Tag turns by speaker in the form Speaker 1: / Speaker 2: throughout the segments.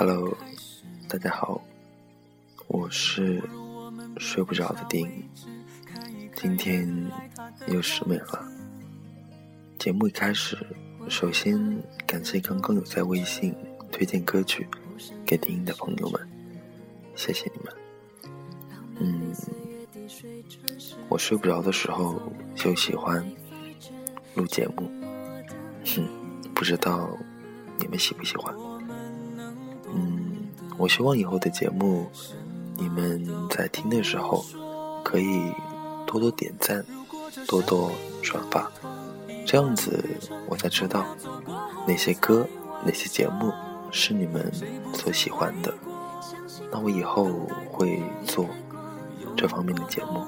Speaker 1: Hello，大家好，我是睡不着的丁，今天又失眠了。节目一开始，首先感谢刚刚有在微信推荐歌曲给丁的朋友们，谢谢你们。嗯，我睡不着的时候就喜欢录节目，哼，不知道你们喜不喜欢。我希望以后的节目，你们在听的时候，可以多多点赞，多多转发，这样子我才知道哪些歌、哪些节目是你们所喜欢的。那我以后会做这方面的节目。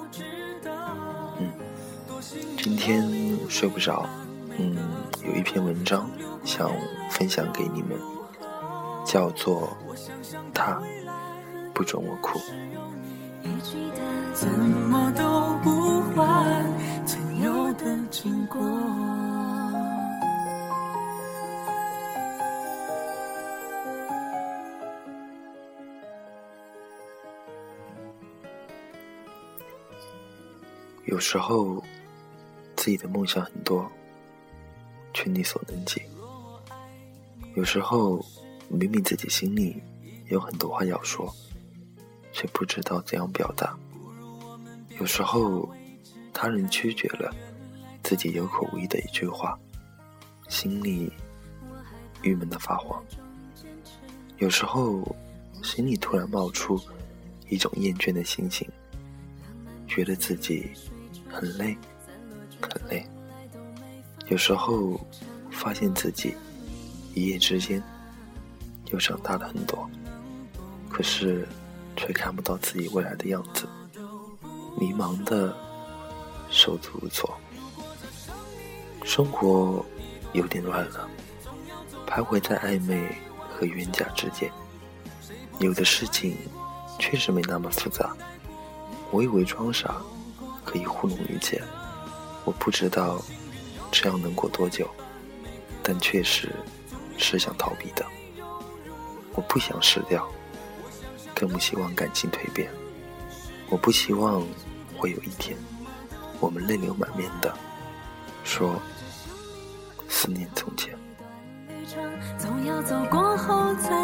Speaker 1: 嗯，今天睡不着，嗯，有一篇文章想分享给你们。叫做他不准我哭。有时候自己的梦想很多，却力所能及。有时候。明明自己心里有很多话要说，却不知道怎样表达。有时候，他人拒绝了自己有口无意的一句话，心里郁闷的发慌。有时候，心里突然冒出一种厌倦的心情，觉得自己很累，很累。有时候，发现自己一夜之间。又长大了很多，可是却看不到自己未来的样子，迷茫的手足无措，生活有点乱了，徘徊在暧昧和冤家之间。有的事情确实没那么复杂，我以为装傻可以糊弄一切，我不知道这样能过多久，但确实是想逃避的。我不想失掉，更不希望感情蜕变。我不希望会有一天，我们泪流满面的说思念从前。总要走过后才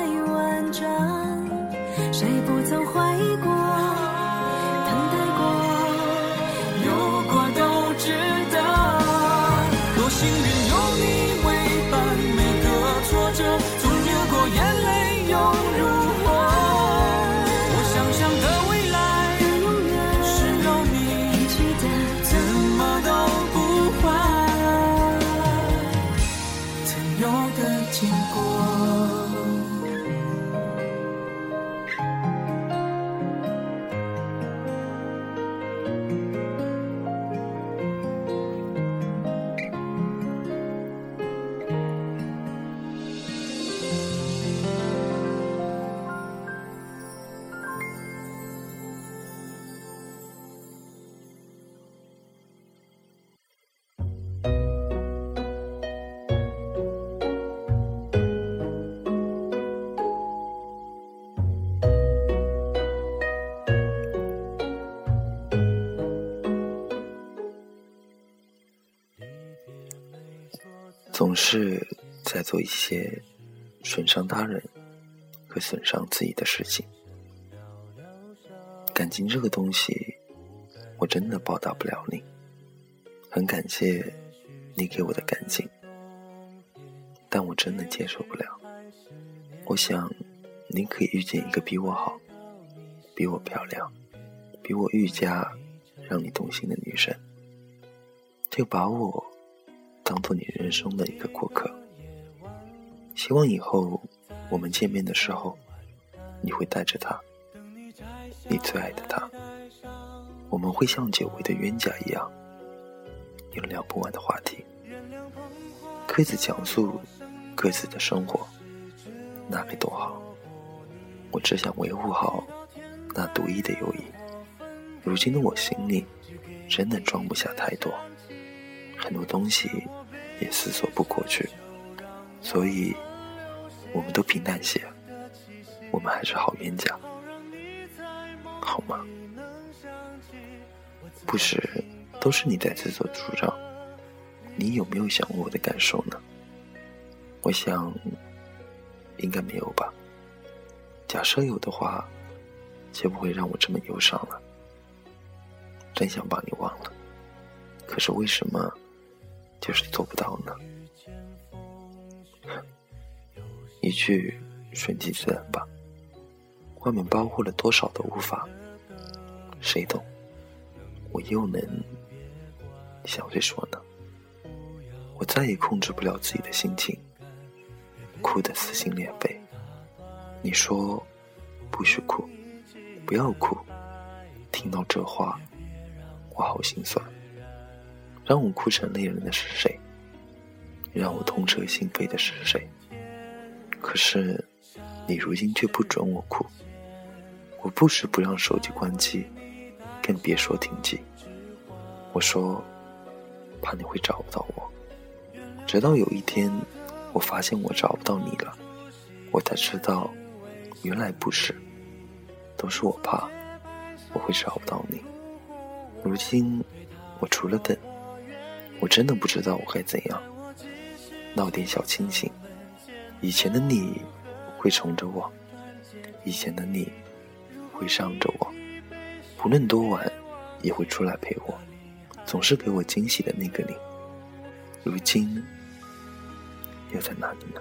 Speaker 1: 总是在做一些损伤他人和损伤自己的事情。感情这个东西，我真的报答不了你。很感谢你给我的感情，但我真的接受不了。我想，你可以遇见一个比我好、比我漂亮、比我愈加让你动心的女生，就把我。当做你人生的一个过客，希望以后我们见面的时候，你会带着他，你最爱的他，我们会像久违的冤家一样，有聊不完的话题，各自讲述各自的生活，那该多好！我只想维护好那独一的友谊。如今的我心里真的装不下太多，很多东西。也思索不过去，所以我们都平淡些，我们还是好冤家，好吗？不是，都是你在自作主张。你有没有想过我的感受呢？我想，应该没有吧。假设有的话，就不会让我这么忧伤了。真想把你忘了，可是为什么就是做不到呢？一句顺其自然吧。外面包括了多少的无法，谁懂？我又能向谁说呢？我再也控制不了自己的心情，哭得撕心裂肺。你说不许哭，不要哭。听到这话，我好心酸。让我哭成泪人的是谁？让我痛彻心扉的是谁？可是你如今却不准我哭。我不时不让手机关机，更别说停机。我说，怕你会找不到我。直到有一天，我发现我找不到你了，我才知道，原来不是，都是我怕我会找不到你。如今，我除了等，我真的不知道我该怎样。闹点小清醒，以前的你会宠着我，以前的你。会伤着我，不论多晚，也会出来陪我，总是给我惊喜的那个你，如今又在哪里呢？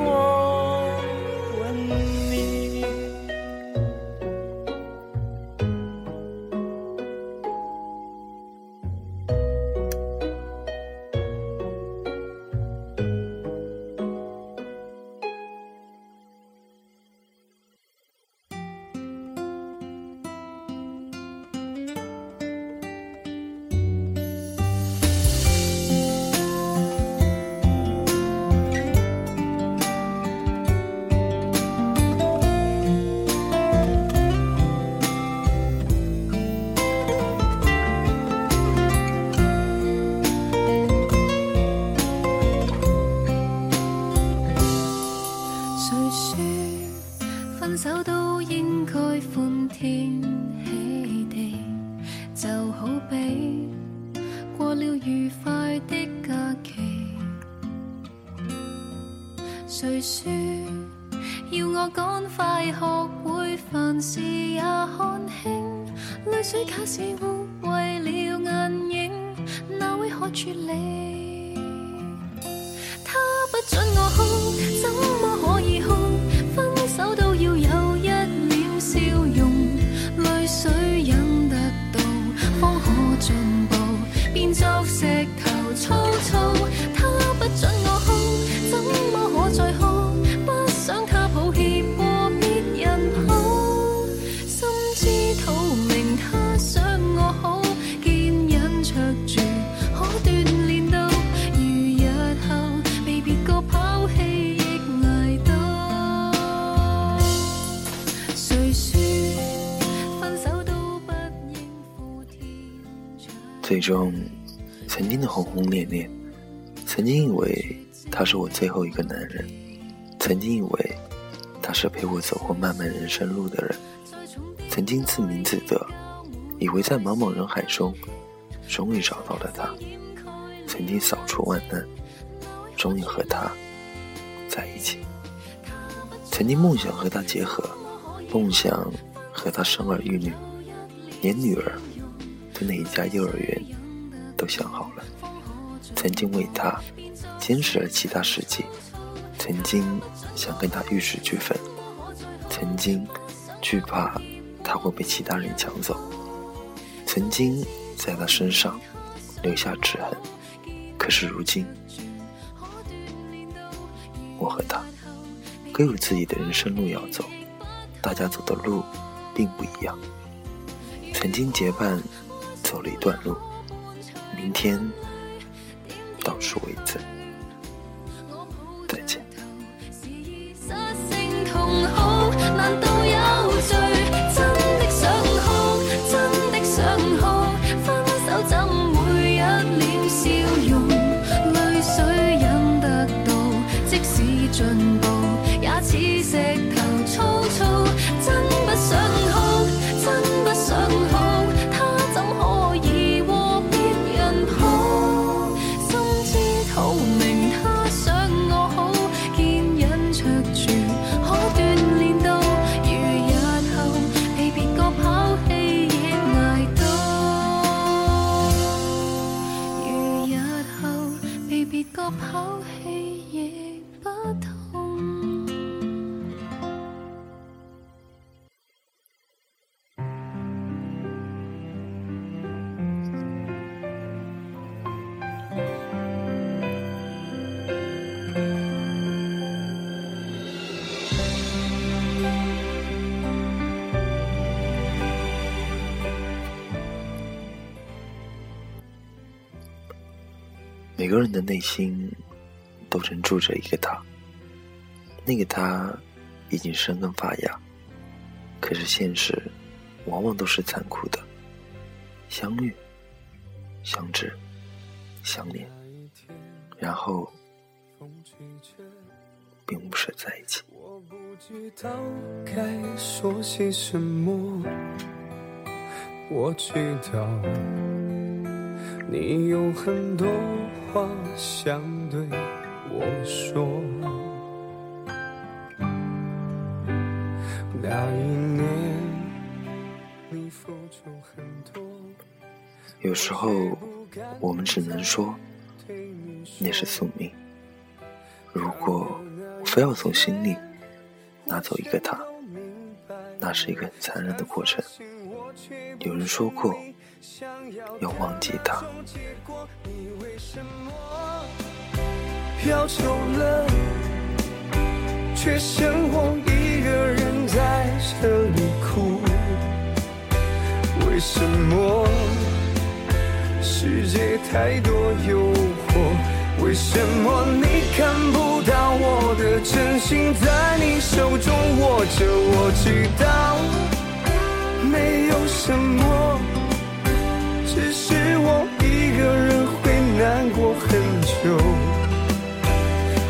Speaker 2: 泪水假使污秽了眼影，哪会可处理？他不准我哭，
Speaker 1: 最终，曾经的轰轰烈烈，曾经以为他是我最后一个男人，曾经以为他是陪我走过漫漫人生路的人，曾经自鸣自得，以为在茫茫人海中，终于找到了他，曾经扫除万难，终于和他在一起，曾经梦想和他结合，梦想和他生儿育女，连女儿。哪一家幼儿园都想好了，曾经为他坚持了其他世纪，曾经想跟他玉石俱焚，曾经惧怕他会被其他人抢走，曾经在他身上留下指痕。可是如今，我和他各有自己的人生路要走，大家走的路并不一样。曾经结伴走了一段路，明天倒数为止。个抛弃个人的内心都曾住着一个他，那个他已经生根发芽，可是现实往往都是残酷的。相遇、相知、相恋，然后并不是在一起。
Speaker 3: 我不知道该说些什么，我知道你有很多。话想对我说。那一年，你付出很多。
Speaker 1: 有时候，我们只能说，那是宿命。如果非要从心里拿走一个他，那是一个很残忍的过程。有人说过，要忘记他。
Speaker 3: 要走了，却剩我一个人在这里哭。为什么世界太多诱惑？为什么你看不到我的真心在你手中握着？我知道没有什么，就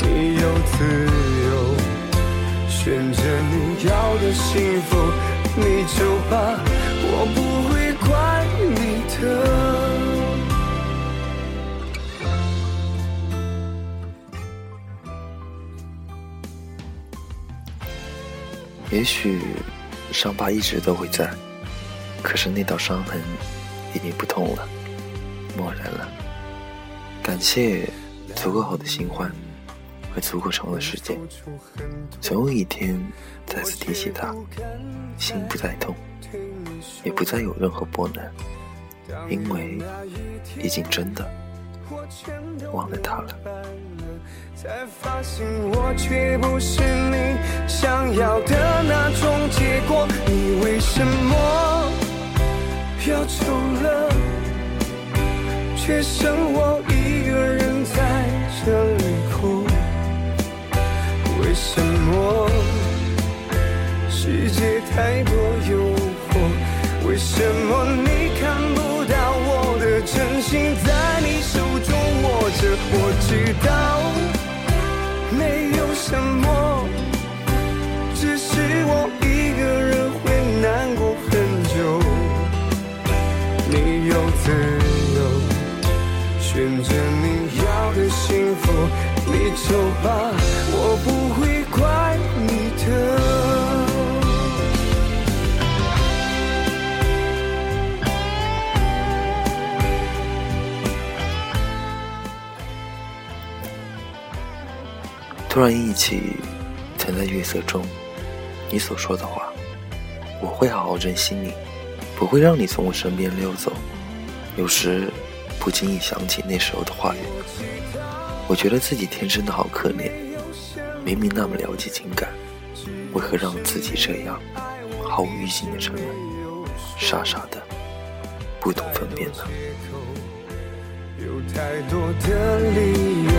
Speaker 3: 你有。自由，选择你要的幸福，你就把我不会怪你
Speaker 1: 的。也许伤疤一直都会在，可是那道伤痕已经不痛了，漠然了。感谢足够好的新欢。和足够长的时间，总有一天再次提起他，心不再痛，也不再有任何波澜，因为已经真的忘了他了。才发现我却不是你想要的那种结果，你为什么要走了，却剩我一个人这里哭？为什么世界太多诱惑？为什么你看不到我的真心在你手中握着？我知道没有什么，走吧，我不会怪你的。突然忆起，曾在月色中，你所说的话，我会好好珍惜你，不会让你从我身边溜走。有时不经意想起那时候的话语，我觉得自己天生的好可怜。明明那么了解情感，为何让自己这样毫无预警的沉沦，傻傻的不懂分辨呢？
Speaker 3: 有太多的理由，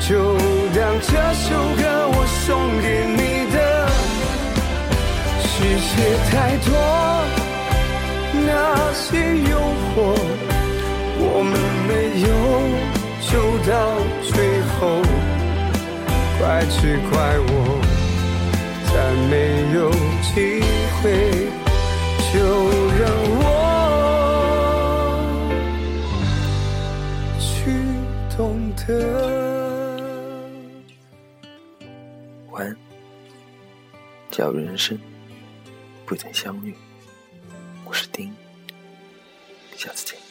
Speaker 3: 就当这首歌我送给你的。世界太多那些诱惑，我们没有就到最后。怪只怪我，再没有机会，就让我去懂得。
Speaker 1: 晚安，假如人生不曾相遇，我是丁，下次见。